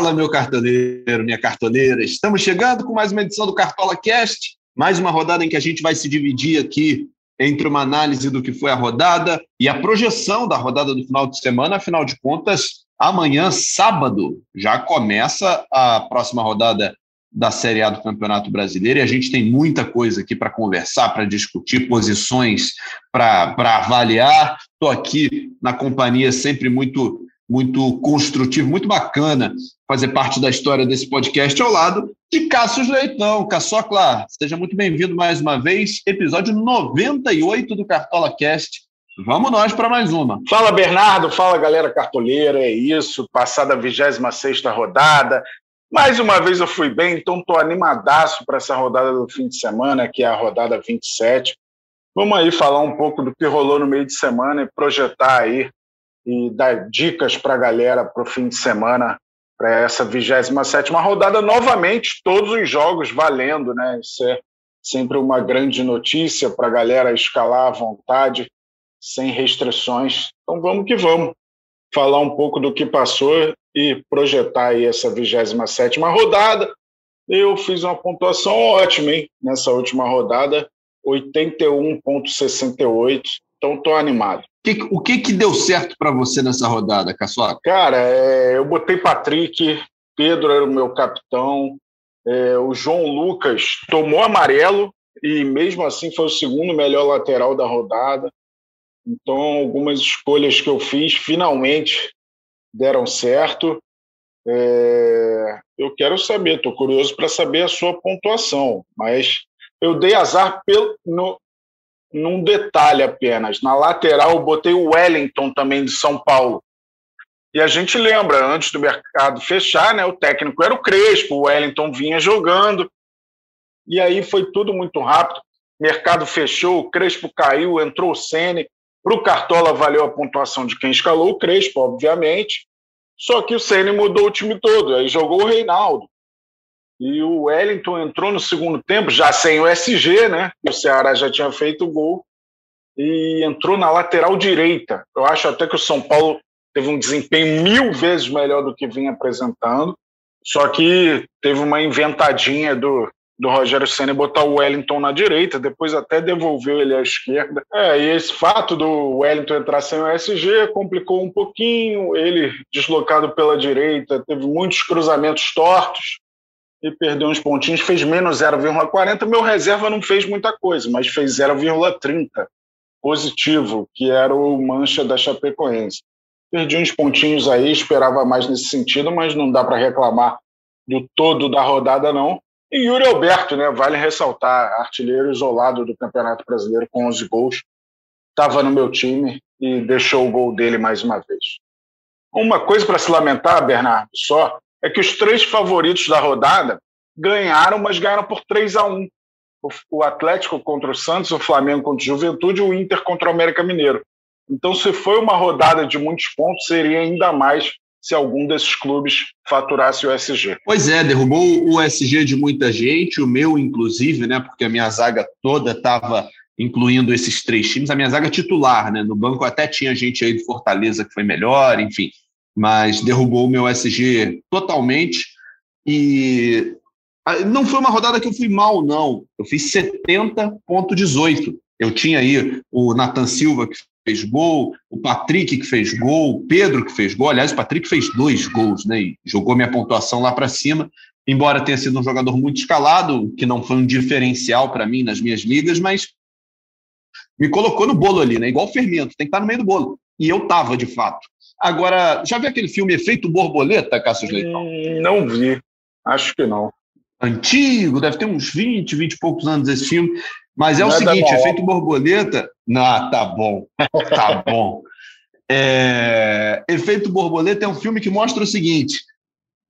Fala, meu cartoleiro, minha cartoleira. Estamos chegando com mais uma edição do Cartola Cast, mais uma rodada em que a gente vai se dividir aqui entre uma análise do que foi a rodada e a projeção da rodada do final de semana. Afinal de contas, amanhã, sábado, já começa a próxima rodada da Série A do Campeonato Brasileiro e a gente tem muita coisa aqui para conversar, para discutir, posições para avaliar. Estou aqui na companhia sempre muito muito construtivo, muito bacana fazer parte da história desse podcast ao lado de Cássio Leitão. Caçocla, seja muito bem-vindo mais uma vez, episódio 98 do Cartola Cast. Vamos nós para mais uma. Fala, Bernardo. Fala, galera cartoleira. É isso. Passada a 26 rodada. Mais uma vez eu fui bem, então estou animadaço para essa rodada do fim de semana, que é a rodada 27. Vamos aí falar um pouco do que rolou no meio de semana e projetar aí e dar dicas para a galera para o fim de semana, para essa 27 rodada. Novamente, todos os jogos valendo, né? Isso é sempre uma grande notícia para a galera escalar à vontade, sem restrições. Então vamos que vamos. Falar um pouco do que passou e projetar aí essa 27 rodada. Eu fiz uma pontuação ótima, hein? Nessa última rodada, 81,68. Então estou animado. Que, o que, que deu certo para você nessa rodada, Caçoca? Cara, é, eu botei Patrick, Pedro era o meu capitão, é, o João Lucas tomou amarelo e mesmo assim foi o segundo melhor lateral da rodada. Então, algumas escolhas que eu fiz finalmente deram certo. É, eu quero saber, estou curioso para saber a sua pontuação, mas eu dei azar pelo, no, num detalhe apenas. Na lateral, eu botei o Wellington também de São Paulo. E a gente lembra, antes do mercado fechar, né, o técnico era o Crespo, o Wellington vinha jogando. E aí foi tudo muito rápido. Mercado fechou, o Crespo caiu, entrou o Sene. Para o Cartola valeu a pontuação de quem escalou o Crespo, obviamente. Só que o Ceni mudou o time todo, aí jogou o Reinaldo. E o Wellington entrou no segundo tempo, já sem o SG, né? O Ceará já tinha feito o gol. E entrou na lateral direita. Eu acho até que o São Paulo teve um desempenho mil vezes melhor do que vinha apresentando. Só que teve uma inventadinha do, do Rogério Senna botar o Wellington na direita, depois até devolveu ele à esquerda. É, e esse fato do Wellington entrar sem o SG complicou um pouquinho, ele deslocado pela direita, teve muitos cruzamentos tortos, e perdeu uns pontinhos, fez menos 0,40. Meu reserva não fez muita coisa, mas fez 0,30 positivo, que era o mancha da Chapecoense. Perdi uns pontinhos aí, esperava mais nesse sentido, mas não dá para reclamar do todo da rodada, não. E Yuri Alberto, né? Vale ressaltar, artilheiro isolado do Campeonato Brasileiro com 11 gols. Estava no meu time e deixou o gol dele mais uma vez. Uma coisa para se lamentar, Bernardo, só, é que os três favoritos da rodada ganharam, mas ganharam por 3 a 1 o Atlético contra o Santos, o Flamengo contra o Juventude o Inter contra o América Mineiro. Então, se foi uma rodada de muitos pontos, seria ainda mais se algum desses clubes faturasse o SG. Pois é, derrubou o SG de muita gente, o meu inclusive, né? Porque a minha zaga toda estava incluindo esses três times, a minha zaga titular, né? No banco até tinha gente aí do Fortaleza que foi melhor, enfim mas derrubou o meu SG totalmente. E não foi uma rodada que eu fui mal, não. Eu fiz 70,18. Eu tinha aí o Nathan Silva que fez gol, o Patrick que fez gol, o Pedro que fez gol. Aliás, o Patrick fez dois gols, né? E jogou minha pontuação lá para cima. Embora tenha sido um jogador muito escalado, que não foi um diferencial para mim nas minhas ligas, mas me colocou no bolo ali, né? Igual fermento, tem que estar no meio do bolo. E eu tava, de fato. Agora, já viu aquele filme Efeito Borboleta, Cássio Leitão? Hum, não vi. Acho que não. Antigo, deve ter uns 20, 20 e poucos anos esse filme. Mas é o é seguinte, Efeito Borboleta... Não, tá bom. Tá bom. É... Efeito Borboleta é um filme que mostra o seguinte.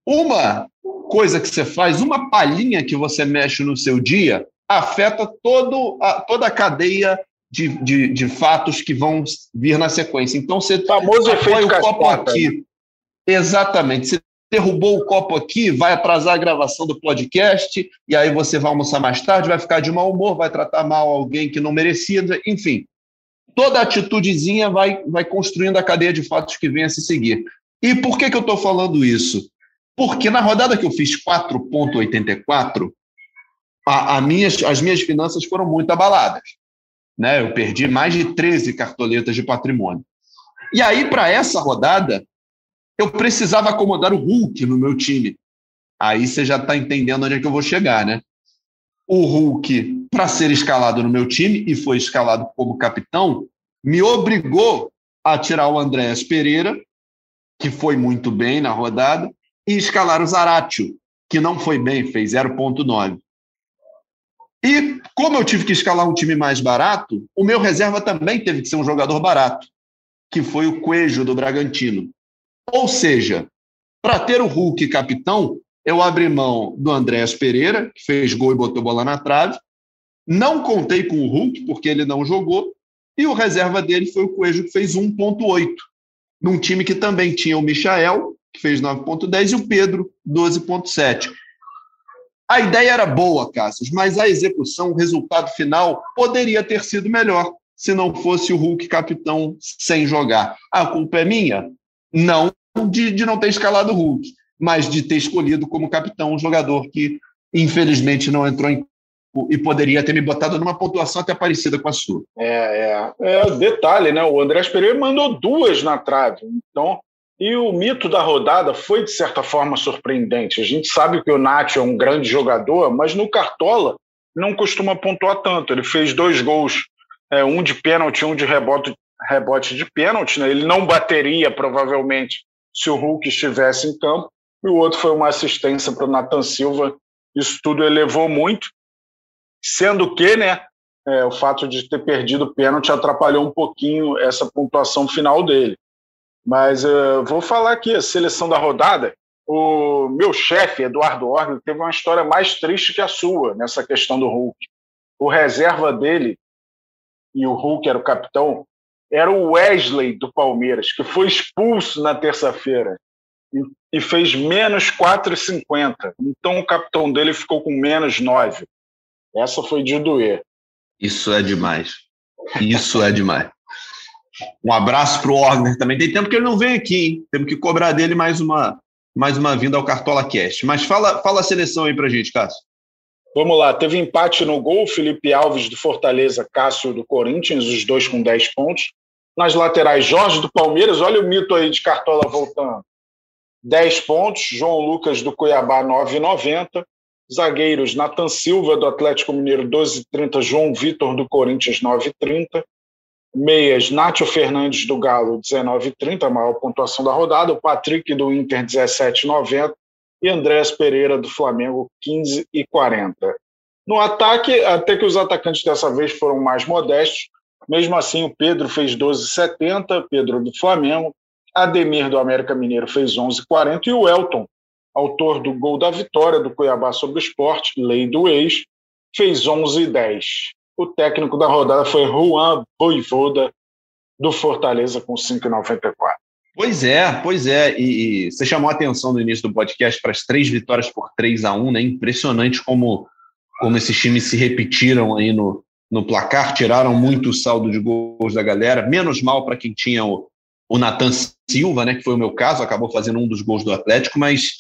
Uma coisa que você faz, uma palhinha que você mexe no seu dia, afeta todo a, toda a cadeia de, de, de, fatos que vão vir na sequência. Então, você famoso apoia o copo aqui. Né? Exatamente. Você derrubou o copo aqui, vai atrasar a gravação do podcast, e aí você vai almoçar mais tarde, vai ficar de mau humor, vai tratar mal alguém que não merecia, enfim. Toda atitudezinha vai, vai construindo a cadeia de fatos que vem a se seguir. E por que, que eu estou falando isso? Porque na rodada que eu fiz 4,84, a, a minhas, as minhas finanças foram muito abaladas. Né? Eu perdi mais de 13 cartoletas de patrimônio. E aí, para essa rodada, eu precisava acomodar o Hulk no meu time. Aí você já está entendendo onde é que eu vou chegar, né? O Hulk, para ser escalado no meu time, e foi escalado como capitão, me obrigou a tirar o Andréas Pereira, que foi muito bem na rodada, e escalar o Zaratio, que não foi bem, fez 0,9. E como eu tive que escalar um time mais barato, o meu reserva também teve que ser um jogador barato, que foi o Coelho do Bragantino. Ou seja, para ter o Hulk capitão, eu abri mão do Andréas Pereira, que fez gol e botou bola na trave. Não contei com o Hulk, porque ele não jogou. E o reserva dele foi o Coelho, que fez 1,8. Num time que também tinha o Michael, que fez 9,10, e o Pedro, 12,7. A ideia era boa, Cassius, mas a execução, o resultado final, poderia ter sido melhor se não fosse o Hulk capitão sem jogar. A culpa é minha? Não de, de não ter escalado o Hulk, mas de ter escolhido como capitão um jogador que, infelizmente, não entrou em e poderia ter me botado numa pontuação até parecida com a sua. É, é, é detalhe, né? O Andrés Pereira mandou duas na trave. Então, e o mito da rodada foi, de certa forma, surpreendente. A gente sabe que o Nath é um grande jogador, mas no Cartola não costuma pontuar tanto. Ele fez dois gols, é, um de pênalti, um de rebote, rebote de pênalti. Né? Ele não bateria, provavelmente, se o Hulk estivesse em campo, e o outro foi uma assistência para o Nathan Silva. Isso tudo elevou muito, sendo que né, é, o fato de ter perdido o pênalti atrapalhou um pouquinho essa pontuação final dele. Mas uh, vou falar aqui, a seleção da rodada, o meu chefe, Eduardo Orgel, teve uma história mais triste que a sua nessa questão do Hulk. O reserva dele, e o Hulk era o capitão, era o Wesley do Palmeiras, que foi expulso na terça-feira e, fez menos 4,50. Então o capitão dele ficou com menos 9. Essa foi de doer. Isso é demais. Isso é demais. Um abraço para o Orgner também. Tem tempo que ele não vem aqui, hein? Temos que cobrar dele mais uma, mais uma vinda ao Cartola Cast. Mas fala, fala a seleção aí para gente, Cássio. Vamos lá, teve empate no gol, Felipe Alves do Fortaleza, Cássio do Corinthians, os dois com 10 pontos. Nas laterais, Jorge do Palmeiras, olha o mito aí de Cartola voltando. 10 pontos, João Lucas do Cuiabá, 9,90. Zagueiros, Nathan Silva do Atlético Mineiro, 12,30. João Vitor do Corinthians, 9,30. Meias, Nátio Fernandes do Galo, 19,30, a maior pontuação da rodada. O Patrick do Inter, 17,90. E Andréas Pereira do Flamengo, 15,40. No ataque, até que os atacantes dessa vez foram mais modestos. Mesmo assim, o Pedro fez 12,70, Pedro do Flamengo. Ademir do América Mineiro fez 11,40 e o Elton, autor do gol da vitória do Cuiabá sobre o esporte, lei do ex, fez 11,10. O técnico da rodada foi Juan Boivoda, do Fortaleza, com 5,94. Pois é, pois é. E, e, você chamou a atenção no início do podcast para as três vitórias por 3 a 1 né? Impressionante como, como esses times se repetiram aí no, no placar, tiraram muito o saldo de gols da galera. Menos mal para quem tinha o, o Nathan Silva, né? Que foi o meu caso, acabou fazendo um dos gols do Atlético, mas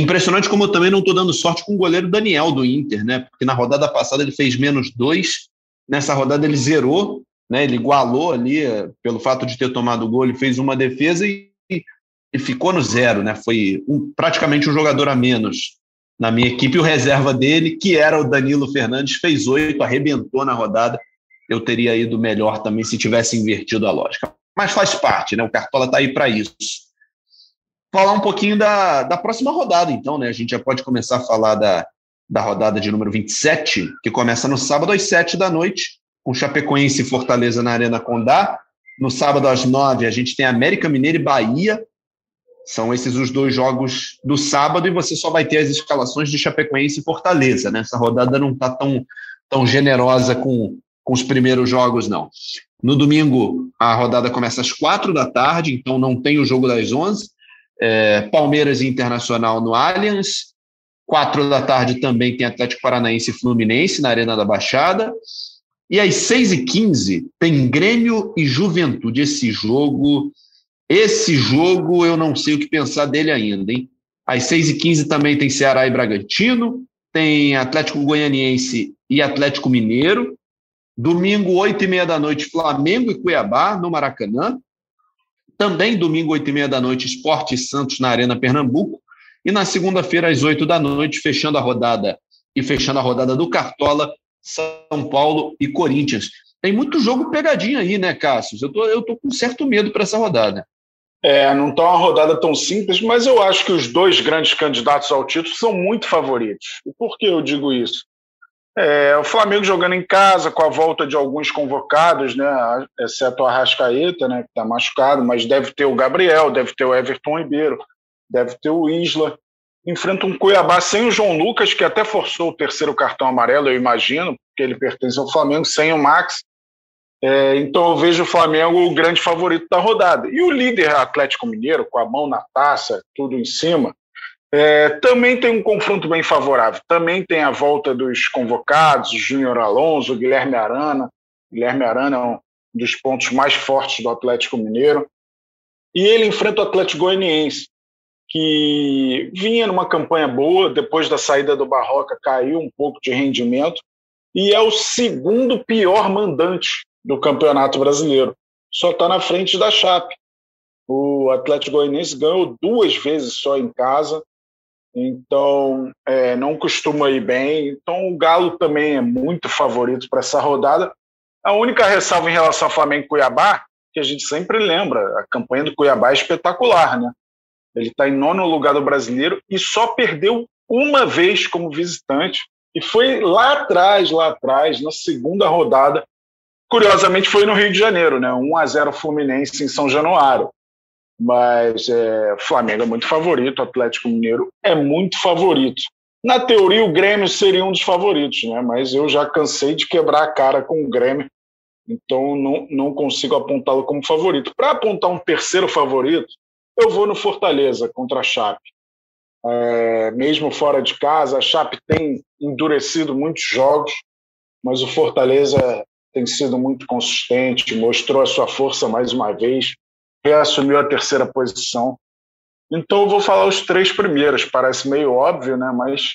Impressionante como eu também não estou dando sorte com o goleiro Daniel do Inter, né? Porque na rodada passada ele fez menos dois, nessa rodada ele zerou, né? Ele igualou ali, eh, pelo fato de ter tomado o gol, ele fez uma defesa e, e ficou no zero, né? Foi um, praticamente um jogador a menos na minha equipe. O reserva dele, que era o Danilo Fernandes, fez oito, arrebentou na rodada. Eu teria ido melhor também se tivesse invertido a lógica. Mas faz parte, né? O Cartola está aí para isso falar um pouquinho da, da próxima rodada, então, né? A gente já pode começar a falar da, da rodada de número 27, que começa no sábado às 7 da noite, com Chapecoense e Fortaleza na Arena Condá. No sábado às 9, a gente tem América Mineiro e Bahia. São esses os dois jogos do sábado, e você só vai ter as escalações de Chapecoense e Fortaleza, né? Essa rodada não está tão, tão generosa com, com os primeiros jogos, não. No domingo, a rodada começa às quatro da tarde, então não tem o jogo das 11 é, Palmeiras e Internacional no Allianz. Quatro da tarde também tem Atlético Paranaense e Fluminense na Arena da Baixada. E às 6h15 tem Grêmio e Juventude. Esse jogo, esse jogo eu não sei o que pensar dele ainda, hein? Às 6h15 também tem Ceará e Bragantino, tem Atlético Goianiense e Atlético Mineiro. Domingo, 8h30 da noite, Flamengo e Cuiabá, no Maracanã. Também domingo, 8h30 da noite, Esporte e Santos na Arena Pernambuco. E na segunda-feira, às 8 da noite, fechando a rodada e fechando a rodada do Cartola, São Paulo e Corinthians. Tem muito jogo pegadinho aí, né, Cássio? Eu tô, eu tô com certo medo para essa rodada. É, não está uma rodada tão simples, mas eu acho que os dois grandes candidatos ao título são muito favoritos. E por que eu digo isso? É, o Flamengo jogando em casa, com a volta de alguns convocados, né, exceto o Arrascaeta, né, que está machucado, mas deve ter o Gabriel, deve ter o Everton Ribeiro, deve ter o Isla. Enfrenta um Cuiabá sem o João Lucas, que até forçou o terceiro cartão amarelo, eu imagino, porque ele pertence ao Flamengo, sem o Max. É, então eu vejo o Flamengo o grande favorito da rodada. E o líder Atlético Mineiro, com a mão na taça, tudo em cima, é, também tem um confronto bem favorável. Também tem a volta dos convocados, Júnior Alonso, Guilherme Arana. Guilherme Arana é um dos pontos mais fortes do Atlético Mineiro. E ele enfrenta o Atlético Goianiense, que vinha numa campanha boa, depois da saída do Barroca caiu um pouco de rendimento, e é o segundo pior mandante do Campeonato Brasileiro. Só está na frente da Chape. O Atlético Goianiense ganhou duas vezes só em casa, então é, não costuma ir bem. Então o Galo também é muito favorito para essa rodada. A única ressalva em relação ao Flamengo e Cuiabá, que a gente sempre lembra, a campanha do Cuiabá é espetacular, né? Ele está em nono lugar do brasileiro e só perdeu uma vez como visitante. E foi lá atrás, lá atrás, na segunda rodada, Curiosamente foi no Rio de Janeiro, né? 1 a 0 Fluminense em São Januário. Mas é, Flamengo é muito favorito, Atlético Mineiro é muito favorito. Na teoria, o Grêmio seria um dos favoritos, né? Mas eu já cansei de quebrar a cara com o Grêmio, então não, não consigo apontá-lo como favorito. Para apontar um terceiro favorito, eu vou no Fortaleza contra a Chape. É, mesmo fora de casa, a Chape tem endurecido muitos jogos, mas o Fortaleza tem sido muito consistente, mostrou a sua força mais uma vez, reassumiu a terceira posição. Então eu vou falar os três primeiros, parece meio óbvio, né? mas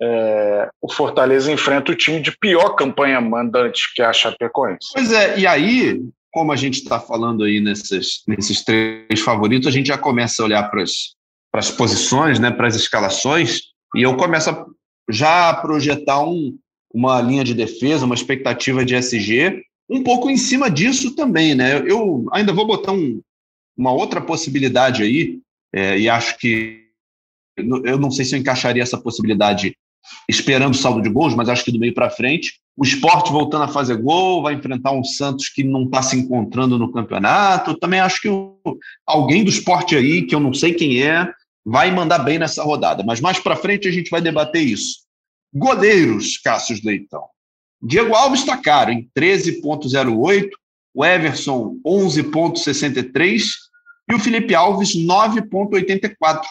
é, o Fortaleza enfrenta o time de pior campanha mandante, que é a Chapecoense. Pois é, e aí, como a gente está falando aí nesses, nesses três favoritos, a gente já começa a olhar para as posições, né, para as escalações, e eu começo a já projetar um, uma linha de defesa, uma expectativa de SG, um pouco em cima disso também, né? Eu ainda vou botar um, uma outra possibilidade aí, é, e acho que eu não sei se eu encaixaria essa possibilidade esperando saldo de gols, mas acho que do meio para frente. O esporte voltando a fazer gol, vai enfrentar um Santos que não está se encontrando no campeonato. também acho que o, alguém do esporte aí, que eu não sei quem é, vai mandar bem nessa rodada. Mas mais para frente a gente vai debater isso. Goleiros, Cássio Leitão. Diego Alves está caro, em 13,08. O Everson, 11,63. E o Felipe Alves, 9,84.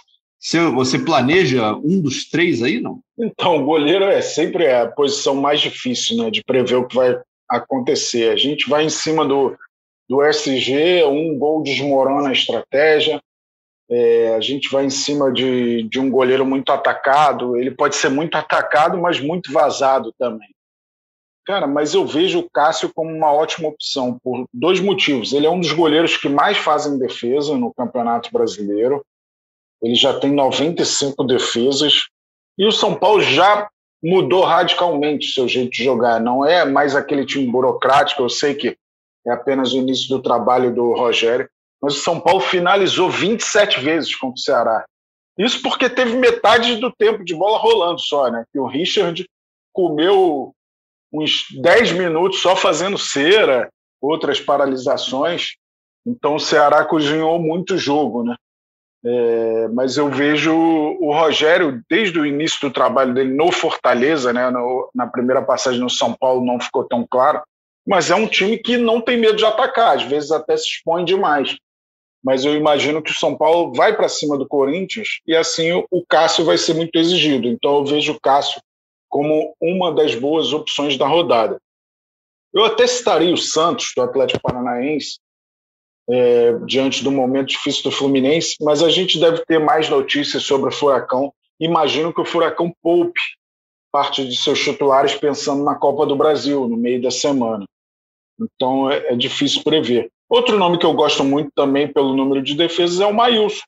Você planeja um dos três aí, não? Então, o goleiro é sempre a posição mais difícil né, de prever o que vai acontecer. A gente vai em cima do, do SG, um gol desmorona a estratégia. É, a gente vai em cima de, de um goleiro muito atacado. Ele pode ser muito atacado, mas muito vazado também. Cara, mas eu vejo o Cássio como uma ótima opção por dois motivos. Ele é um dos goleiros que mais fazem defesa no Campeonato Brasileiro. Ele já tem 95 defesas. E o São Paulo já mudou radicalmente seu jeito de jogar. Não é mais aquele time burocrático. Eu sei que é apenas o início do trabalho do Rogério, mas o São Paulo finalizou 27 vezes contra o Ceará. Isso porque teve metade do tempo de bola rolando só, né? Que o Richard comeu uns 10 minutos só fazendo cera, outras paralisações. Então o Ceará cozinhou muito o jogo, né? É, mas eu vejo o Rogério, desde o início do trabalho dele no Fortaleza, né, no, na primeira passagem no São Paulo não ficou tão claro, mas é um time que não tem medo de atacar, às vezes até se expõe demais mas eu imagino que o São Paulo vai para cima do Corinthians e assim o Cássio vai ser muito exigido. Então eu vejo o Cássio como uma das boas opções da rodada. Eu até citaria o Santos, do Atlético Paranaense, é, diante do momento difícil do Fluminense, mas a gente deve ter mais notícias sobre o Furacão. Imagino que o Furacão poupe parte de seus titulares pensando na Copa do Brasil, no meio da semana. Então é, é difícil prever. Outro nome que eu gosto muito também pelo número de defesas é o Maílson,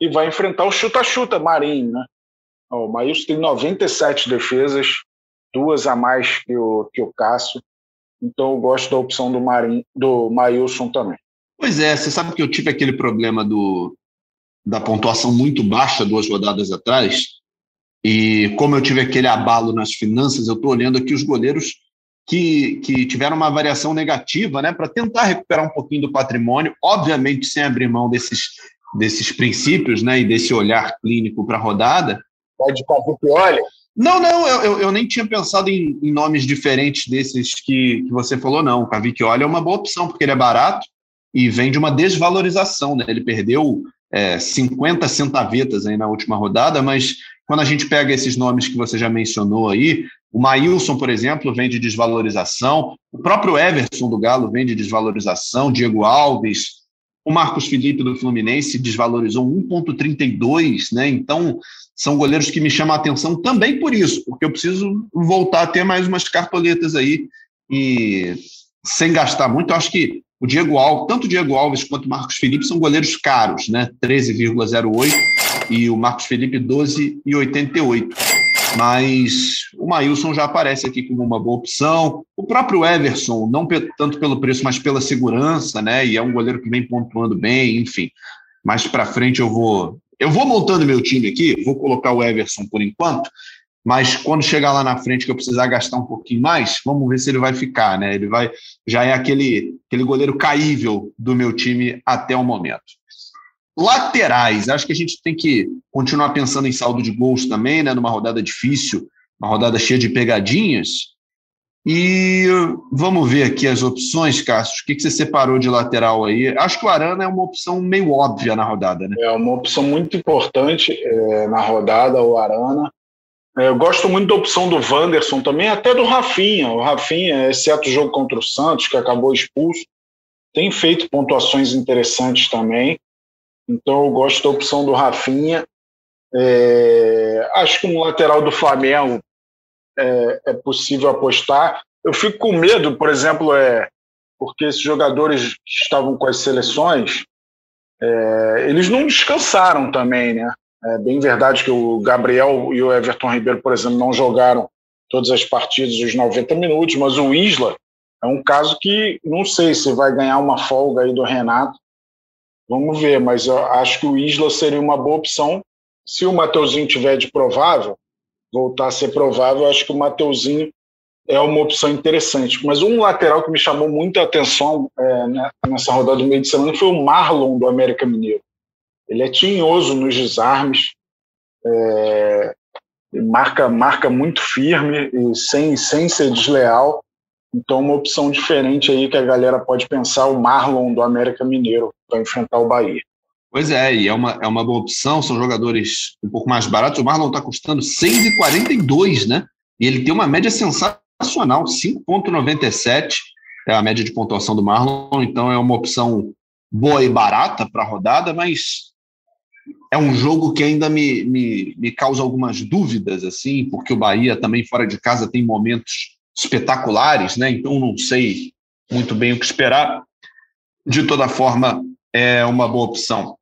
e vai enfrentar o chuta-chuta Marinho. Né? O Maílson tem 97 defesas, duas a mais que o, que o Cássio. Então eu gosto da opção do, Marinho, do Maílson também. Pois é, você sabe que eu tive aquele problema do, da pontuação muito baixa duas rodadas atrás, e como eu tive aquele abalo nas finanças, eu estou olhando aqui os goleiros que, que tiveram uma variação negativa, né, para tentar recuperar um pouquinho do patrimônio, obviamente sem abrir mão desses, desses princípios né, e desse olhar clínico para a rodada. Pode olha. Não, não, eu, eu, eu, nem tinha pensado em, em, nomes diferentes desses que, que você falou, não. O Cavicchioli é uma boa opção, porque ele é barato, e vem de uma desvalorização. Né? Ele perdeu é, 50 centavetas aí na última rodada, mas quando a gente pega esses nomes que você já mencionou aí, o Maílson, por exemplo, vem de desvalorização, o próprio Everson do Galo vem de desvalorização, Diego Alves, o Marcos Felipe do Fluminense desvalorizou 1,32, né? Então, são goleiros que me chamam a atenção também por isso, porque eu preciso voltar a ter mais umas cartoletas aí e sem gastar muito. Eu acho que o Diego Alves, tanto o Diego Alves quanto o Marcos Felipe são goleiros caros, né? 13,08 e o Marcos Felipe 12,88. Mas o Maílson já aparece aqui como uma boa opção. O próprio Everson, não tanto pelo preço, mas pela segurança, né? E é um goleiro que vem pontuando bem, enfim. Mais para frente eu vou eu vou montando meu time aqui, vou colocar o Everson por enquanto, mas quando chegar lá na frente que eu precisar gastar um pouquinho mais, vamos ver se ele vai ficar, né? Ele vai, já é aquele, aquele goleiro caível do meu time até o momento. Laterais, acho que a gente tem que continuar pensando em saldo de gols também, né? Numa rodada difícil, uma rodada cheia de pegadinhas. E vamos ver aqui as opções, Cássio. O que, que você separou de lateral aí? Acho que o Arana é uma opção meio óbvia na rodada, né? É uma opção muito importante é, na rodada, o Arana. É, eu gosto muito da opção do Wanderson também, até do Rafinha. O Rafinha, exceto o jogo contra o Santos, que acabou expulso, tem feito pontuações interessantes também. Então eu gosto da opção do Rafinha. É, acho que um lateral do Flamengo é, é, possível apostar. Eu fico com medo, por exemplo, é porque esses jogadores que estavam com as seleções, é, eles não descansaram também, né? É bem verdade que o Gabriel e o Everton Ribeiro, por exemplo, não jogaram todas as partidas os 90 minutos, mas o Isla é um caso que não sei se vai ganhar uma folga aí do Renato. Vamos ver, mas eu acho que o Isla seria uma boa opção. Se o Mateuzinho tiver de provável, voltar a ser provável, acho que o Mateuzinho é uma opção interessante. Mas um lateral que me chamou muita atenção é, né, nessa rodada do meio de semana foi o Marlon do América Mineiro. Ele é tinhoso nos desarmes, é, marca, marca muito firme e sem, sem ser desleal. Então, uma opção diferente aí que a galera pode pensar, o Marlon do América Mineiro para enfrentar o Bahia. Pois é, e é uma, é uma boa opção, são jogadores um pouco mais baratos. O Marlon está custando 6,42, né? E ele tem uma média sensacional, 5,97 é a média de pontuação do Marlon, então é uma opção boa e barata para a rodada, mas é um jogo que ainda me, me, me causa algumas dúvidas, assim, porque o Bahia também fora de casa tem momentos espetaculares, né? Então não sei muito bem o que esperar. De toda forma, é uma boa opção.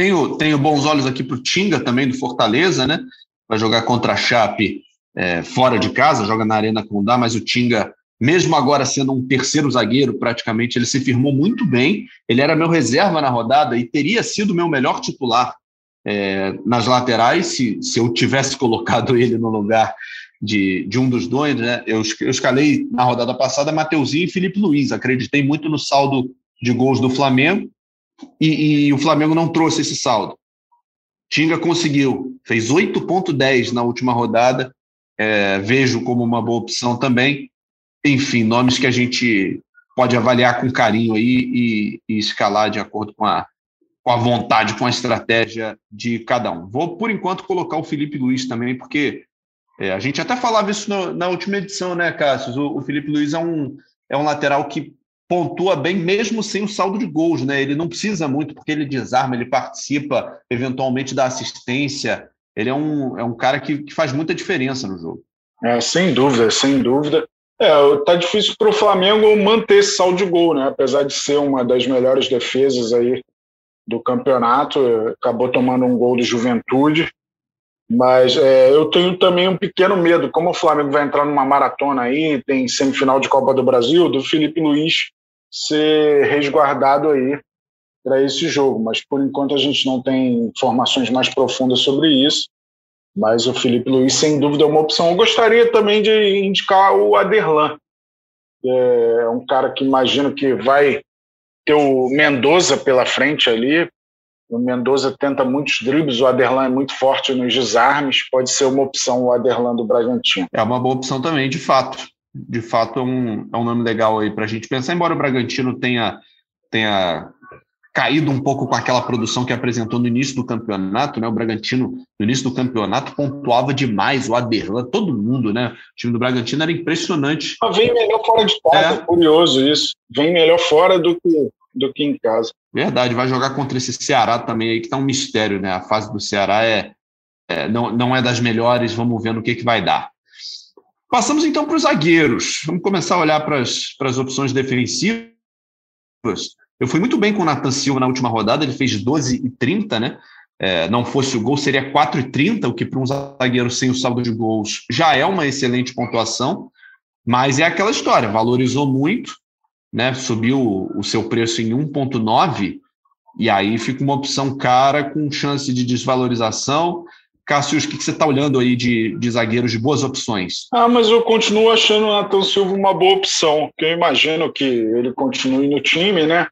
Tenho, tenho bons olhos aqui para o Tinga também, do Fortaleza, né? Vai jogar contra a Chape é, fora de casa, joga na Arena Condá, mas o Tinga mesmo agora sendo um terceiro zagueiro, praticamente, ele se firmou muito bem. Ele era meu reserva na rodada e teria sido meu melhor titular é, nas laterais se, se eu tivesse colocado ele no lugar de, de um dos dois. Né? Eu, eu escalei na rodada passada Mateuzinho e Felipe Luiz. Acreditei muito no saldo de gols do Flamengo e, e o Flamengo não trouxe esse saldo. Tinga conseguiu, fez 8,10 na última rodada. É, vejo como uma boa opção também enfim, nomes que a gente pode avaliar com carinho aí e, e escalar de acordo com a, com a vontade, com a estratégia de cada um. Vou, por enquanto, colocar o Felipe Luiz também, porque é, a gente até falava isso no, na última edição, né, Cássio? O, o, Felipe Luiz é um, é um lateral que pontua bem mesmo sem o saldo de gols, né? Ele não precisa muito porque ele desarma, ele participa eventualmente da assistência. Ele é um, é um cara que, que faz muita diferença no jogo. É, sem dúvida, sem dúvida. É, tá difícil para o Flamengo manter esse saldo de gol, né? Apesar de ser uma das melhores defesas aí do campeonato, acabou tomando um gol de juventude. Mas é, eu tenho também um pequeno medo, como o Flamengo vai entrar numa maratona aí, tem semifinal de Copa do Brasil, do Felipe Luiz ser resguardado aí para esse jogo. Mas por enquanto a gente não tem informações mais profundas sobre isso. Mas o Felipe Luiz, sem dúvida, é uma opção. Eu gostaria também de indicar o Aderlan. É um cara que imagino que vai ter o Mendoza pela frente ali. O Mendoza tenta muitos dribles, o Aderlan é muito forte nos desarmes. Pode ser uma opção o Aderlan do Bragantino. É uma boa opção também, de fato de fato é um, é um nome legal aí para a gente pensar, embora o Bragantino tenha, tenha caído um pouco com aquela produção que apresentou no início do campeonato, né? O Bragantino, no início do campeonato, pontuava demais, o Aderlan, todo mundo, né? O time do Bragantino era impressionante. Mas vem melhor fora de casa, é. curioso isso. Vem melhor fora do que, do que em casa. Verdade, vai jogar contra esse Ceará também aí, que tá um mistério, né? A fase do Ceará é, é não, não é das melhores, vamos ver no que, que vai dar. Passamos então para os zagueiros. Vamos começar a olhar para as, para as opções defensivas. Eu fui muito bem com o Nathan Silva na última rodada, ele fez 12 e 30, né? É, não fosse o gol, seria 4 e 30, o que para um zagueiro sem o saldo de gols já é uma excelente pontuação. Mas é aquela história, valorizou muito, né? Subiu o seu preço em 1,9, e aí fica uma opção cara com chance de desvalorização. Cássio, o que você está olhando aí de, de zagueiros de boas opções? Ah, mas eu continuo achando o Nathan Silva uma boa opção, porque eu imagino que ele continue no time, né?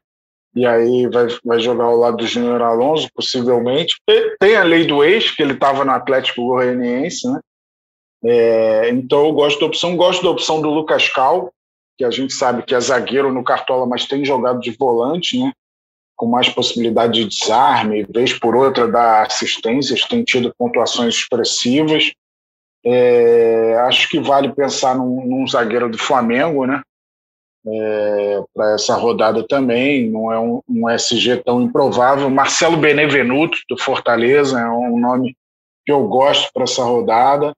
E aí vai, vai jogar ao lado do Júnior Alonso, possivelmente. Tem a lei do ex, que ele estava no Atlético Goianiense, né? É, então eu gosto da opção, gosto da opção do Lucas Cal, que a gente sabe que é zagueiro no Cartola, mas tem jogado de volante, né? Com mais possibilidade de desarme, vez por outra dá assistências, tem tido pontuações expressivas. É, acho que vale pensar num, num zagueiro do Flamengo, né? É, para essa rodada também, não é um, um, SG tão improvável. Marcelo Benevenuto, do Fortaleza, é um nome que eu gosto para essa rodada.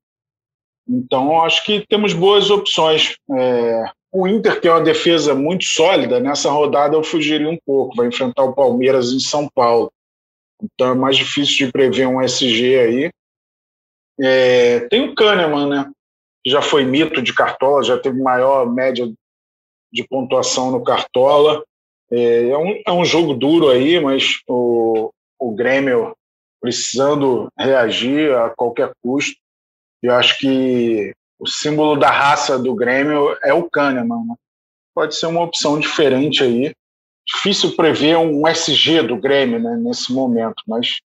Então, acho que temos boas opções. É, o Inter, que é uma defesa muito sólida, nessa rodada eu fugiria um pouco. Vai enfrentar o Palmeiras em São Paulo. Então é mais difícil de prever um SG aí. É, tem o Kahneman, né? Já foi mito de Cartola, já teve maior média de pontuação no Cartola. É, é, um, é um jogo duro aí, mas o, o Grêmio precisando reagir a qualquer custo. Eu acho que o símbolo da raça do Grêmio é o Kahneman. Né? Pode ser uma opção diferente aí. Difícil prever um SG do Grêmio né, nesse momento, mas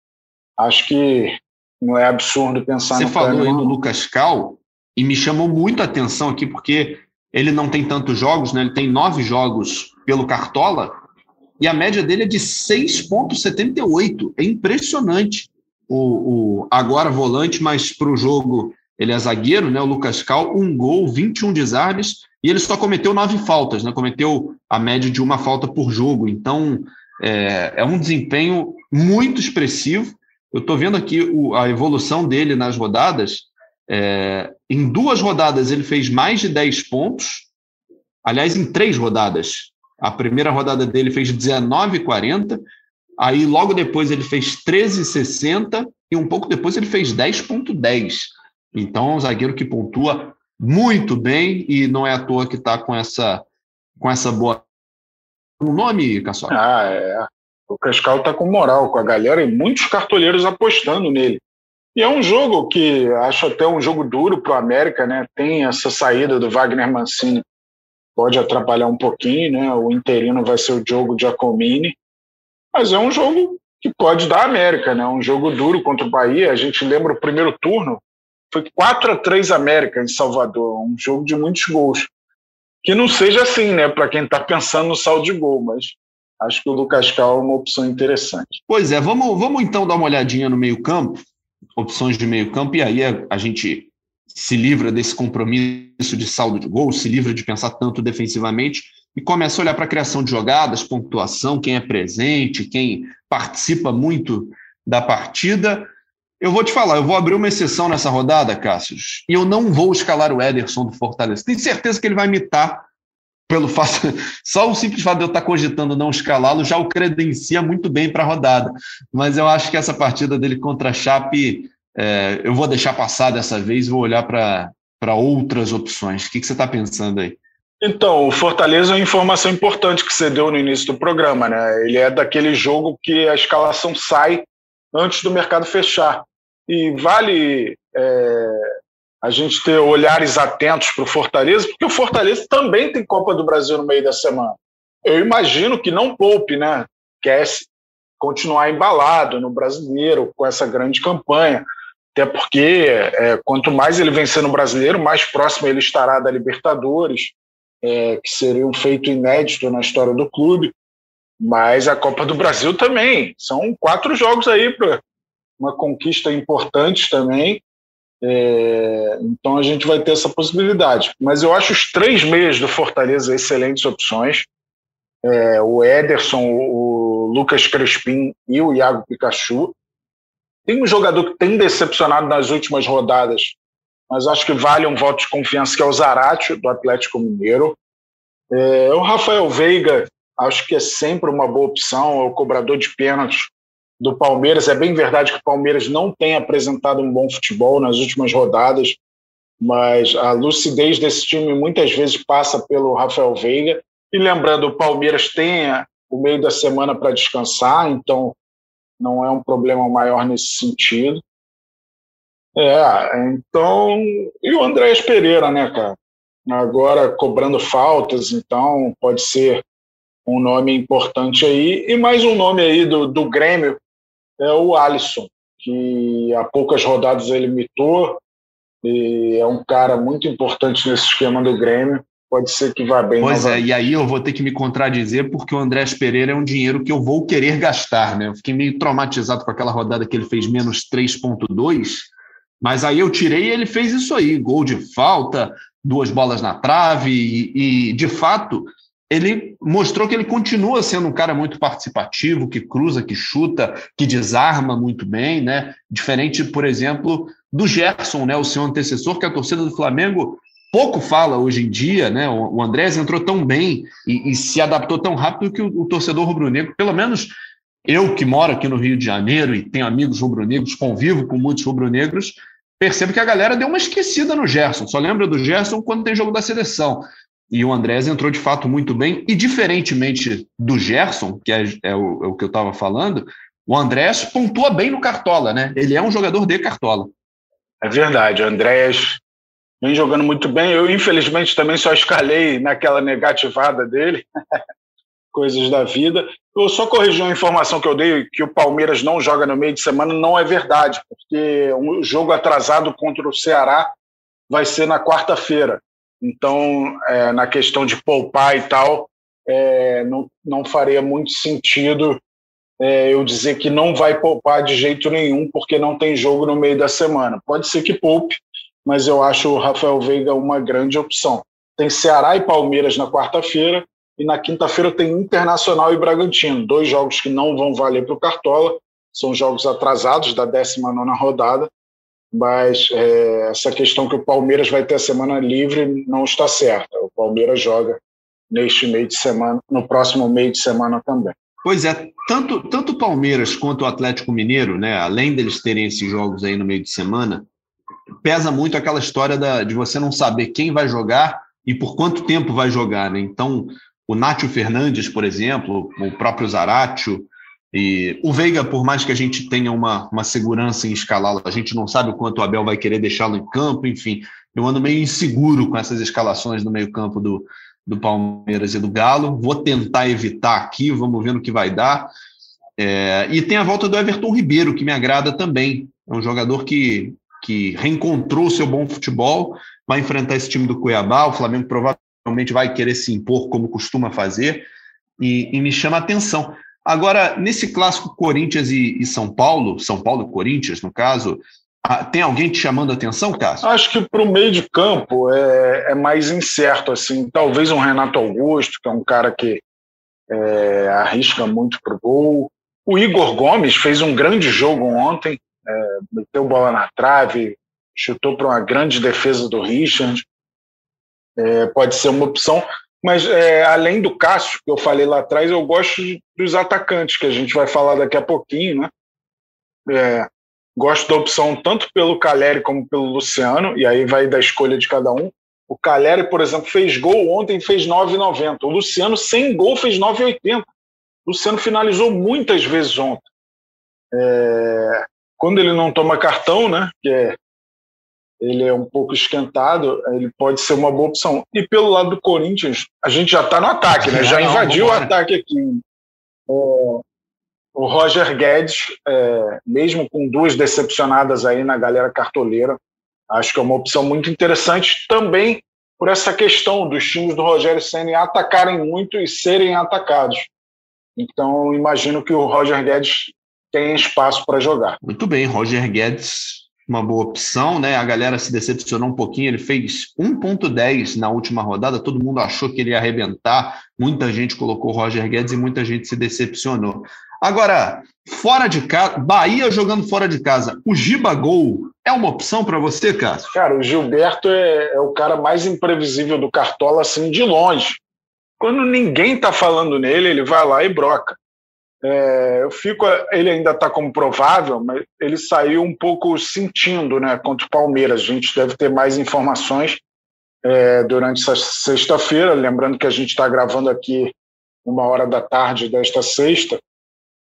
acho que não é absurdo pensar Você no falou Kahneman. aí do Lucas Cal e me chamou muito a atenção aqui porque ele não tem tantos jogos, né? ele tem nove jogos pelo Cartola e a média dele é de 6,78. É impressionante. O, o agora volante, mas para o jogo ele é zagueiro, né? O Lucas Cal, um gol, 21 desarmes, e ele só cometeu nove faltas, né? Cometeu a média de uma falta por jogo. Então, é, é um desempenho muito expressivo. Eu estou vendo aqui o, a evolução dele nas rodadas. É, em duas rodadas ele fez mais de 10 pontos. Aliás, em três rodadas. A primeira rodada dele fez 19,40. Aí, logo depois, ele fez 13,60. E um pouco depois, ele fez 10,10. Então, é um zagueiro que pontua muito bem e não é à toa que está com essa, com essa boa. O nome, Cassol? Ah, é. O Cascal está com moral com a galera e muitos cartoleiros apostando nele. E é um jogo que acho até um jogo duro para o América, né? Tem essa saída do Wagner Mancini, pode atrapalhar um pouquinho, né? O interino vai ser o jogo Giacomini, mas é um jogo que pode dar América, né? Um jogo duro contra o Bahia. A gente lembra o primeiro turno, foi 4 a 3 América em Salvador, um jogo de muitos gols. Que não seja assim, né, para quem está pensando no saldo de gol, mas acho que o Lucas Cal é uma opção interessante. Pois é, vamos, vamos então dar uma olhadinha no meio-campo, opções de meio-campo, e aí a, a, gente se livra desse compromisso de saldo de gol, se livra de pensar tanto defensivamente e começa a olhar para a criação de jogadas, pontuação, quem é presente, quem participa muito da partida. Eu vou te falar, eu vou abrir uma exceção nessa rodada, Cássius, e eu não vou escalar o Ederson do Fortaleza. Tenho certeza que ele vai imitar pelo fato, só o simples fato de eu estar cogitando não escalá-lo já o credencia muito bem para a rodada. Mas eu acho que essa partida dele contra a Chape, é, eu vou deixar passar dessa vez, vou olhar para outras opções. O que, que você está pensando aí? Então, o Fortaleza é uma informação importante que você deu no início do programa, né? Ele é daquele jogo que a escalação sai antes do mercado fechar. E vale é, a gente ter olhares atentos para o Fortaleza, porque o Fortaleza também tem Copa do Brasil no meio da semana. Eu imagino que não poupe, né? Quer continuar embalado no brasileiro com essa grande campanha. Até porque é, quanto mais ele vencer no brasileiro, mais próximo ele estará da Libertadores é, que seria um feito inédito na história do clube. Mas a Copa do Brasil também. São quatro jogos aí para uma conquista importante também. É, então a gente vai ter essa possibilidade. Mas eu acho os três meias do Fortaleza excelentes opções. É, o Ederson, o Lucas Crespim e o Iago Pikachu. Tem um jogador que tem decepcionado nas últimas rodadas, mas acho que vale um voto de confiança, que é o Zarate, do Atlético Mineiro. É, o Rafael Veiga, acho que é sempre uma boa opção, é o cobrador de pênaltis do Palmeiras. É bem verdade que o Palmeiras não tem apresentado um bom futebol nas últimas rodadas, mas a lucidez desse time muitas vezes passa pelo Rafael Veiga. E lembrando, o Palmeiras tem o meio da semana para descansar, então não é um problema maior nesse sentido. É, então. E o Andrés Pereira, né, cara? Agora cobrando faltas, então pode ser um nome importante aí. E mais um nome aí do, do Grêmio é o Alisson, que há poucas rodadas ele mitou, e é um cara muito importante nesse esquema do Grêmio. Pode ser que vá bem. Pois novamente. é, e aí eu vou ter que me contradizer, porque o Andrés Pereira é um dinheiro que eu vou querer gastar, né? Eu fiquei meio traumatizado com aquela rodada que ele fez menos 3,2 mas aí eu tirei e ele fez isso aí: gol de falta, duas bolas na trave, e, e, de fato ele mostrou que ele continua sendo um cara muito participativo, que cruza, que chuta, que desarma muito bem, né? Diferente, por exemplo, do Gerson, né? O seu antecessor, que a torcida do Flamengo pouco fala hoje em dia, né? O Andrés entrou tão bem e, e se adaptou tão rápido que o, o torcedor rubro-negro, pelo menos eu que moro aqui no Rio de Janeiro e tenho amigos rubro-negros, convivo com muitos rubro-negros, percebo que a galera deu uma esquecida no Gerson. Só lembra do Gerson quando tem jogo da seleção. E o Andrés entrou de fato muito bem. E diferentemente do Gerson, que é, é, o, é o, que eu estava falando, o Andrés pontua bem no Cartola, né? Ele é um jogador de Cartola. É verdade, o Andrés vem jogando muito bem. Eu, infelizmente, também só escalei naquela negativada dele. coisas da vida. Eu só corrigi uma informação que eu dei, que o Palmeiras não joga no meio de semana, não é verdade, porque o jogo atrasado contra o Ceará vai ser na quarta-feira. Então, é, na questão de poupar e tal, é, não, não faria muito sentido é, eu dizer que não vai poupar de jeito nenhum, porque não tem jogo no meio da semana. Pode ser que poupe, mas eu acho o Rafael Veiga uma grande opção. Tem Ceará e Palmeiras na quarta-feira, e na quinta-feira tem Internacional e Bragantino, dois jogos que não vão valer para o Cartola, são jogos atrasados da 19 rodada, mas é, essa questão que o Palmeiras vai ter a semana livre não está certa. O Palmeiras joga neste meio de semana, no próximo meio de semana também. Pois é, tanto, tanto o Palmeiras quanto o Atlético Mineiro, né, além deles terem esses jogos aí no meio de semana, pesa muito aquela história da, de você não saber quem vai jogar e por quanto tempo vai jogar. Né? Então, o Nátio Fernandes, por exemplo, o próprio Zaratio, e o Veiga, por mais que a gente tenha uma, uma segurança em escalá-lo, a gente não sabe o quanto o Abel vai querer deixá-lo em campo, enfim, eu ando meio inseguro com essas escalações no meio-campo do, do Palmeiras e do Galo. Vou tentar evitar aqui, vamos ver no que vai dar. É, e tem a volta do Everton Ribeiro, que me agrada também. É um jogador que, que reencontrou seu bom futebol, vai enfrentar esse time do Cuiabá. O Flamengo provavelmente vai querer se impor como costuma fazer, e, e me chama a atenção. Agora, nesse clássico Corinthians e, e, São Paulo, São Paulo e Corinthians, no caso, tem alguém te chamando a atenção, Cássio? Acho que para o meio de campo é, é, mais incerto. assim. Talvez um Renato Augusto, que é um cara que é, arrisca muito para o gol. O Igor Gomes fez um grande jogo ontem, é, meteu bola na trave, chutou para uma grande defesa do Richard. É, pode ser uma opção. Mas é, além do Cássio, que eu falei lá atrás, eu gosto dos atacantes, que a gente vai falar daqui a pouquinho, né? É, gosto da opção tanto pelo Caleri como pelo Luciano, e aí vai da escolha de cada um. O Caleri, por exemplo, fez gol ontem, fez 9,90. O Luciano, sem gol, fez 9,80. O Luciano finalizou muitas vezes ontem. É, quando ele não toma cartão, né, que é ele é um pouco esquentado, ele pode ser uma boa opção. E pelo lado do Corinthians, a gente já está no ataque, né? Já invadiu o ataque aqui. É, o Roger Guedes, é, mesmo com duas decepcionadas aí na galera cartoleira, acho que é uma opção muito interessante também por essa questão dos times do Rogério Senna atacarem muito e serem atacados. Então, imagino que o Roger Guedes tem espaço para jogar. Muito bem, Roger Guedes uma boa opção, né? A galera se decepcionou um pouquinho, ele fez 1.10 na última rodada, todo mundo achou que ele ia arrebentar, muita gente colocou Roger Guedes e muita gente se decepcionou. Agora, fora de casa, Bahia jogando fora de casa, o Giba Gol é uma opção para você, Cássio? Cara, o Gilberto é, é, o cara mais imprevisível do Cartola, assim, de longe. Quando ninguém tá falando nele, ele vai lá e broca. É, eu fico, ele ainda está como provável, mas ele saiu um pouco sentindo, né, contra o Palmeiras. A gente deve ter mais informações é, durante essa sexta-feira. Lembrando que a gente está gravando aqui uma hora da tarde desta sexta,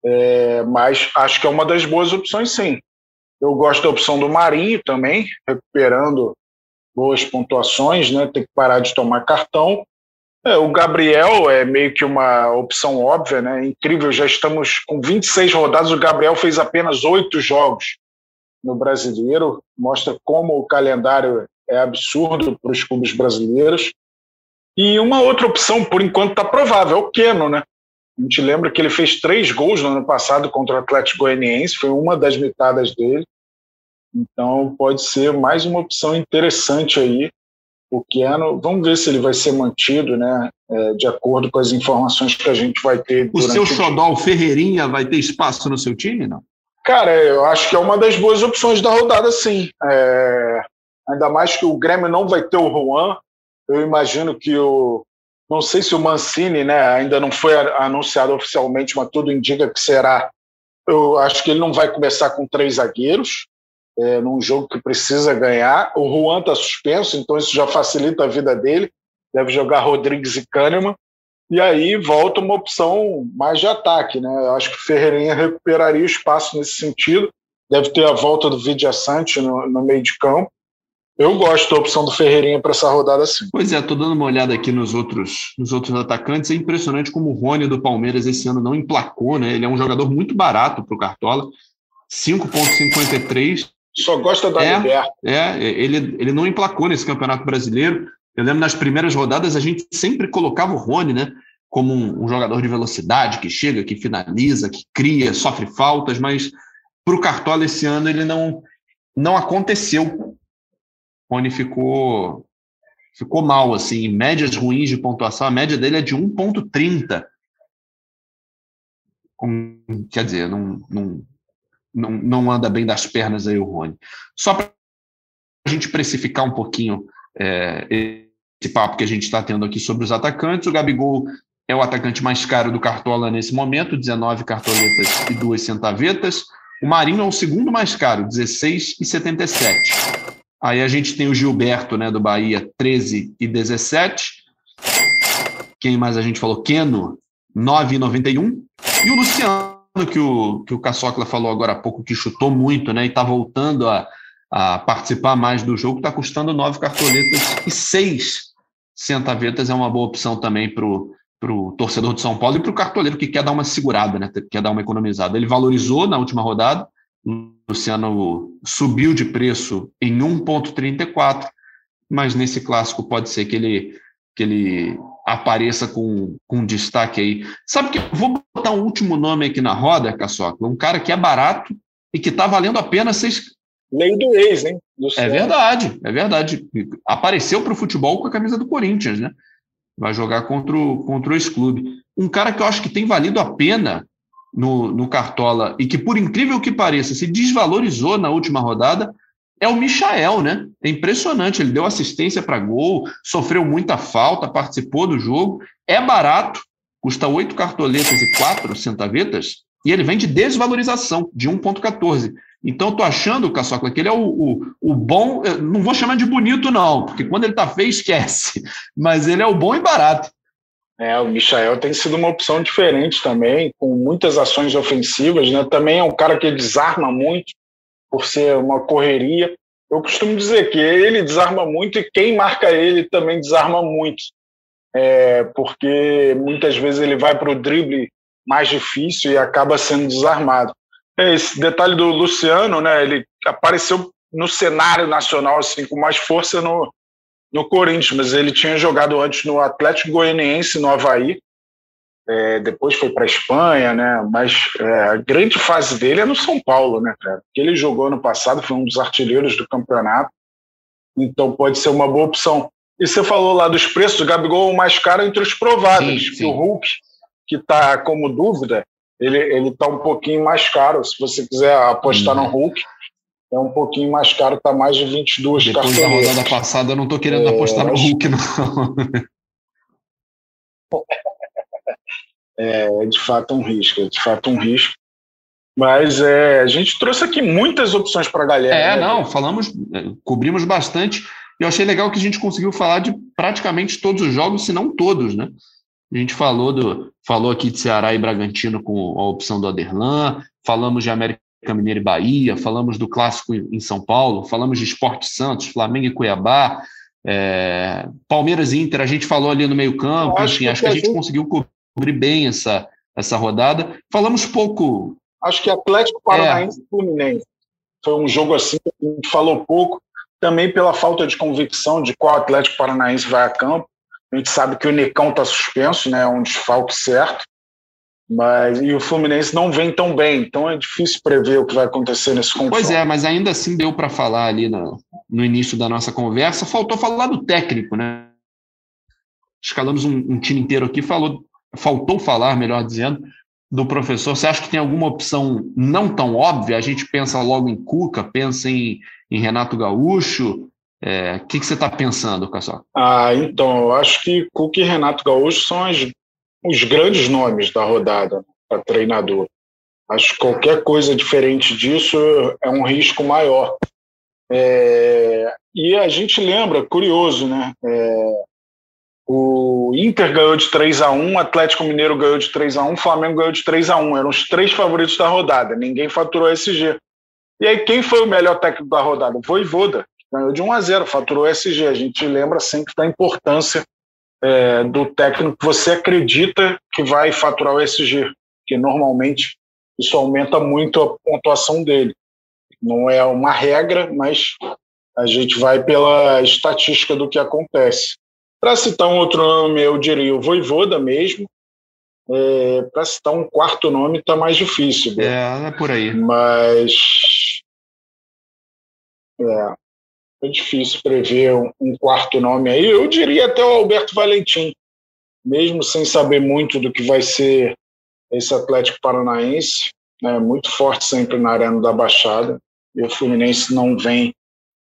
é, mas acho que é uma das boas opções, sim. Eu gosto da opção do Marinho também, recuperando boas pontuações, né? Tem que parar de tomar cartão. É, o Gabriel é meio que uma opção óbvia, né? Incrível, já estamos com 26 rodadas, o Gabriel fez apenas oito jogos no brasileiro, mostra como o calendário é absurdo para os clubes brasileiros. E uma outra opção, por enquanto, está provável, é o Keno, né? A gente lembra que ele fez três gols no ano passado contra o Atlético Goianiense, foi uma das metadas dele. Então pode ser mais uma opção interessante aí o Keno. Vamos ver se ele vai ser mantido, né? É, de acordo com as informações que a gente vai ter. O seu xodó, o Ferreirinha, vai ter espaço no seu time, não? Cara, eu acho que é uma das boas opções da rodada, sim. É, ainda mais que o Grêmio não vai ter o Juan. Eu imagino que o. Não sei se o Mancini, né? Ainda não foi anunciado oficialmente, mas tudo indica que será. Eu acho que ele não vai começar com três zagueiros é, num jogo que precisa ganhar. O Juan está suspenso, então isso já facilita a vida dele. Deve jogar Rodrigues e Kahneman. E aí volta uma opção mais de ataque. Né? Eu acho que o Ferreirinha recuperaria o espaço nesse sentido. Deve ter a volta do Vidia Sante no, no meio de campo. Eu gosto da opção do Ferreirinha para essa rodada sim. Pois é, estou dando uma olhada aqui nos outros, nos outros atacantes. É impressionante como o Rony do Palmeiras esse ano não emplacou, né? Ele é um jogador muito barato para o Cartola. 5,53 só gosta da é, Liberta. É, ele, ele não emplacou nesse Campeonato Brasileiro. Eu lembro nas primeiras rodadas a gente sempre colocava o Rony, né? Como um, um jogador de velocidade, que chega, que finaliza, que cria, sofre faltas, mas para o Cartola esse ano ele não, não aconteceu. O Rony ficou, ficou mal, assim, médias ruins de pontuação, a média dele é de 1,30. Quer dizer, não, não, não, não anda bem das pernas aí o Rony. Só para a gente precificar um pouquinho é, esse papo que a gente está tendo aqui sobre os atacantes, o Gabigol é o atacante mais caro do Cartola nesse momento, 19 cartoletas e 2 centavetas. O Marinho é o segundo mais caro, 16,77. Aí a gente tem o Gilberto, né, do Bahia, 13 e 17. Quem mais a gente falou? Keno, 9,91. E o Luciano que o, que o Caçocla falou agora há pouco, que chutou muito, né? E está voltando a, a participar mais do jogo, está custando nove cartoletas e seis centavetas é uma boa opção também para o torcedor de São Paulo e para o cartoleiro que quer dar uma segurada, né? Quer dar uma economizada. Ele valorizou na última rodada, o Luciano subiu de preço em 1,34, mas nesse clássico pode ser que ele, que ele apareça com, com destaque aí. Sabe que eu vou botar um último nome aqui na roda, Caçocla, um cara que é barato e que está valendo a pena ser, Lei do ex, hein? é verdade, é verdade. Apareceu para o futebol com a camisa do Corinthians, né? Vai jogar contra o, contra o ex-clube. Um cara que eu acho que tem valido a pena no, no Cartola e que, por incrível que pareça, se desvalorizou na última rodada é o Michael, né? É impressionante. Ele deu assistência para gol, sofreu muita falta, participou do jogo. É barato, custa oito cartoletas e quatro centavetas, e ele vem de desvalorização, de 1,14. Então, tô achando, Caçocla, que ele é o, o, o, bom, não vou chamar de bonito, não, porque quando ele tá feio, esquece. Mas ele é o bom e barato. É, o Michael tem sido uma opção diferente também, com muitas ações ofensivas, né? Também é um cara que desarma muito, por ser uma correria. Eu costumo dizer que ele desarma muito e quem marca ele também desarma muito, é, porque muitas vezes ele vai para o drible mais difícil e acaba sendo desarmado. É, esse detalhe do Luciano, né? Ele apareceu no cenário nacional assim com mais força no, no Corinthians, mas ele tinha jogado antes no Atlético Goianiense, no Havaí. É, depois foi para a Espanha, né? Mas é, a grande fase dele é no São Paulo, né, cara? Que ele jogou no passado, foi um dos artilheiros do campeonato. Então pode ser uma boa opção. E você falou lá dos preços, o Gabigol é o mais caro entre os prováveis. Sim, sim. O Hulk, que está como dúvida, ele ele está um pouquinho mais caro. Se você quiser apostar no Hulk, é um pouquinho mais caro, está mais de 22 Depois da rodada passada, eu não estou querendo é, apostar no Hulk, não. é de fato um risco, é de fato um risco. Mas é, a gente trouxe aqui muitas opções para a galera. É, né? não, falamos, é, cobrimos bastante. E eu achei legal que a gente conseguiu falar de praticamente todos os jogos, se não todos, né? A gente falou, do, falou aqui de Ceará e Bragantino com a opção do Aderlan, falamos de América Mineiro e Bahia, falamos do clássico em São Paulo, falamos de Esporte Santos, Flamengo e Cuiabá, é, Palmeiras e Inter, a gente falou ali no meio-campo, enfim, acho que a gente conseguiu cobrir bem essa, essa rodada. Falamos pouco. Acho que Atlético Paranaense e é. Fluminense. Foi um jogo assim, a gente falou pouco, também pela falta de convicção de qual Atlético Paranaense vai a campo. A gente sabe que o Nicão está suspenso, né, é um desfalque certo, mas e o Fluminense não vem tão bem, então é difícil prever o que vai acontecer nesse confronto. Pois é, mas ainda assim deu para falar ali no, no, início da nossa conversa. Faltou falar do técnico, né? Escalamos um, um time inteiro aqui, falou, faltou falar, melhor dizendo, do professor. Você acha que tem alguma opção não tão óbvia? A gente pensa logo em Cuca, pensa em, em Renato Gaúcho. É, o que, que você está pensando, Cassol? Ah, então, eu acho que Cuca e Renato Gaúcho são as, os grandes nomes da rodada para treinador. Acho que qualquer coisa diferente disso é um risco maior. É, e a gente lembra, curioso, né? É, o Inter ganhou de 3 a 1 o Atlético Mineiro ganhou de 3 a 1 o Flamengo ganhou de 3 a 1 Eram os três favoritos da rodada. Ninguém faturou SG. E aí, quem foi o melhor técnico da rodada? Foi Voda, ganhou de 1 a 0 faturou SG. A gente lembra sempre da importância é, do técnico que você acredita que vai faturar o SG, que normalmente isso aumenta muito a pontuação dele. Não é uma regra, mas a gente vai pela estatística do que acontece. Para citar um outro nome, eu diria o Voivoda mesmo. É, Para citar um quarto nome está mais difícil. É, é por aí. Mas é, é difícil prever um, quarto nome aí. Eu diria até o Alberto Valentim, mesmo sem saber muito do que vai ser esse Atlético Paranaense, né, muito forte sempre na arena da Baixada. E o Fluminense não vem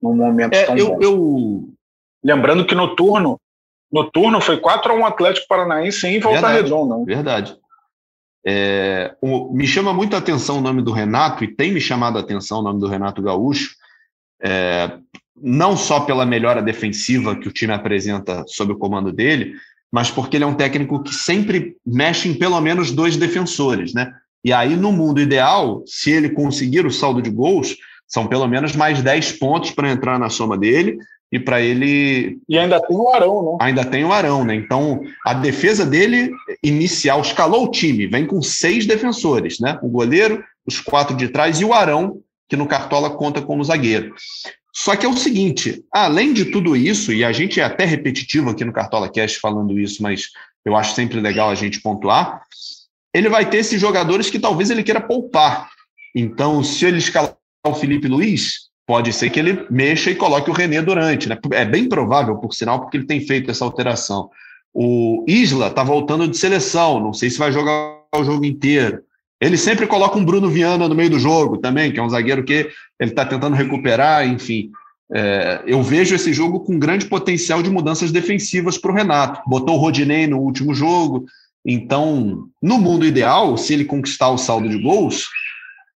num momento é, tão eu, bom. Eu... Lembrando que no turno no turno foi 4 a 1 Atlético Paranaense em Volta verdade, Redonda. Né? Verdade. É, o, me chama muito a atenção o nome do Renato, e tem me chamado a atenção o nome do Renato Gaúcho, é, não só pela melhora defensiva que o time apresenta sob o comando dele, mas porque ele é um técnico que sempre mexe em pelo menos dois defensores, né? E aí, no mundo ideal, se ele conseguir o saldo de gols, são pelo menos mais 10 pontos para entrar na soma dele, e para ele. E ainda tem o Arão, né? Ainda tem o Arão, né? Então, a defesa dele inicial escalou o time, vem com seis defensores, né? O goleiro, os quatro de trás e o Arão, que no Cartola conta como zagueiro. Só que é o seguinte, além de tudo isso, e a gente é até repetitivo aqui no Cartola Cast falando isso, mas eu acho sempre legal a gente pontuar, ele vai ter esses jogadores que talvez ele queira poupar. Então, se ele escalar o Felipe Luiz, pode ser que ele mexa e coloque o René durante. Né? É bem provável, por sinal, porque ele tem feito essa alteração. O Isla está voltando de seleção, não sei se vai jogar o jogo inteiro. Ele sempre coloca um Bruno Viana no meio do jogo também, que é um zagueiro que ele está tentando recuperar, enfim. É, eu vejo esse jogo com grande potencial de mudanças defensivas para o Renato. Botou o Rodinei no último jogo. Então, no mundo ideal, se ele conquistar o saldo de gols,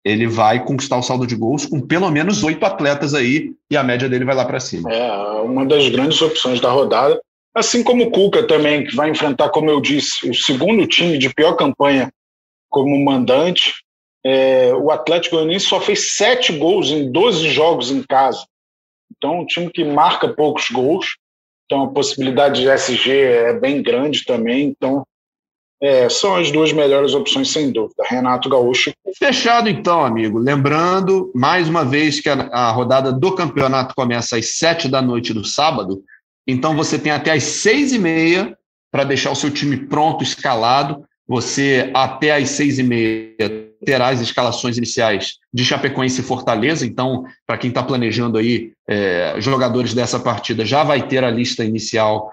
ele vai conquistar o saldo de gols com pelo menos oito atletas aí e a média dele vai lá para cima. É uma das grandes opções da rodada. Assim como o Cuca também, que vai enfrentar, como eu disse, o segundo time de pior campanha como mandante. É, o Atlético Goianiense só fez sete gols em 12 jogos em casa. Então, um time que marca poucos gols. Então, a possibilidade de SG é bem grande também. Então, é, são as duas melhores opções, sem dúvida. Renato Gaúcho. Fechado, então, amigo. Lembrando, mais uma vez, que a, a rodada do campeonato começa às sete da noite do sábado. Então você tem até às seis e meia para deixar o seu time pronto, escalado. Você, até às seis e meia, terá as escalações iniciais de Chapecoense e Fortaleza. Então, para quem está planejando aí é, jogadores dessa partida, já vai ter a lista inicial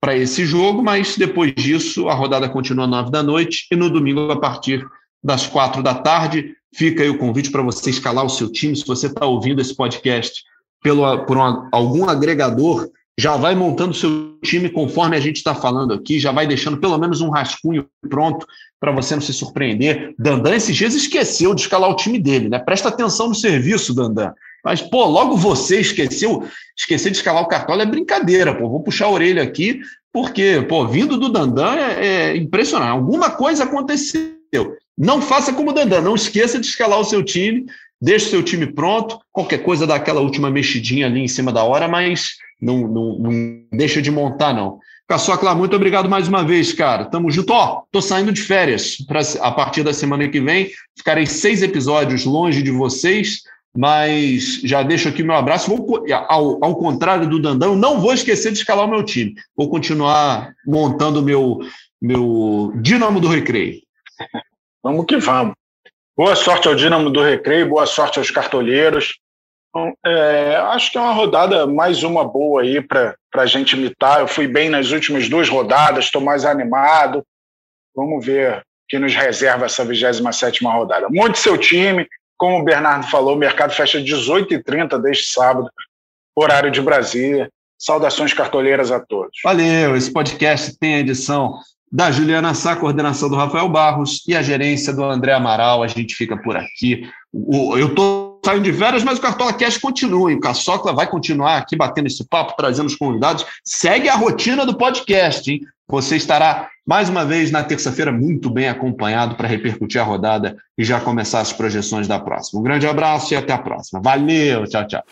para esse jogo, mas depois disso a rodada continua às nove da noite e no domingo a partir das quatro da tarde. Fica aí o convite para você escalar o seu time. Se você está ouvindo esse podcast pelo, por um, algum agregador, já vai montando seu time conforme a gente está falando aqui, já vai deixando pelo menos um rascunho pronto para você não se surpreender. Dandan esses dias esqueceu de escalar o time dele, né? Presta atenção no serviço, Dandan. Mas, pô, logo você esqueceu, esquecer de escalar o cartola é brincadeira, pô. Vou puxar a orelha aqui, porque, pô, vindo do Dandan é, é impressionante. Alguma coisa aconteceu. Não faça como o Dandan, não esqueça de escalar o seu time, deixe o seu time pronto, qualquer coisa dá aquela última mexidinha ali em cima da hora, mas não, não, não deixa de montar, não. Caçocla, muito obrigado mais uma vez, cara. Tamo junto. Ó, tô saindo de férias pra, a partir da semana que vem. Ficarei seis episódios longe de vocês, mas já deixo aqui meu abraço. Vou, ao, ao contrário do Dandão, não vou esquecer de escalar o meu time. Vou continuar montando o meu, meu Dínamo do Recreio. Vamos que vamos. Boa sorte ao Dínamo do Recreio, boa sorte aos cartolheiros. É, acho que é uma rodada mais uma boa aí para a gente imitar. Eu fui bem nas últimas duas rodadas, estou mais animado. Vamos ver que nos reserva essa 27 rodada. Monte seu time, como o Bernardo falou, o mercado fecha 18h30 deste sábado, horário de Brasília. Saudações cartoleiras a todos. Valeu, esse podcast tem a edição da Juliana Sá, coordenação do Rafael Barros e a gerência do André Amaral. A gente fica por aqui. Eu estou saindo de férias, mas o Cartola Cash continua. O Caçocla vai continuar aqui batendo esse papo, trazendo os convidados. Segue a rotina do podcast, hein? Você estará mais uma vez na terça-feira muito bem acompanhado para repercutir a rodada e já começar as projeções da próxima. Um grande abraço e até a próxima. Valeu, tchau, tchau.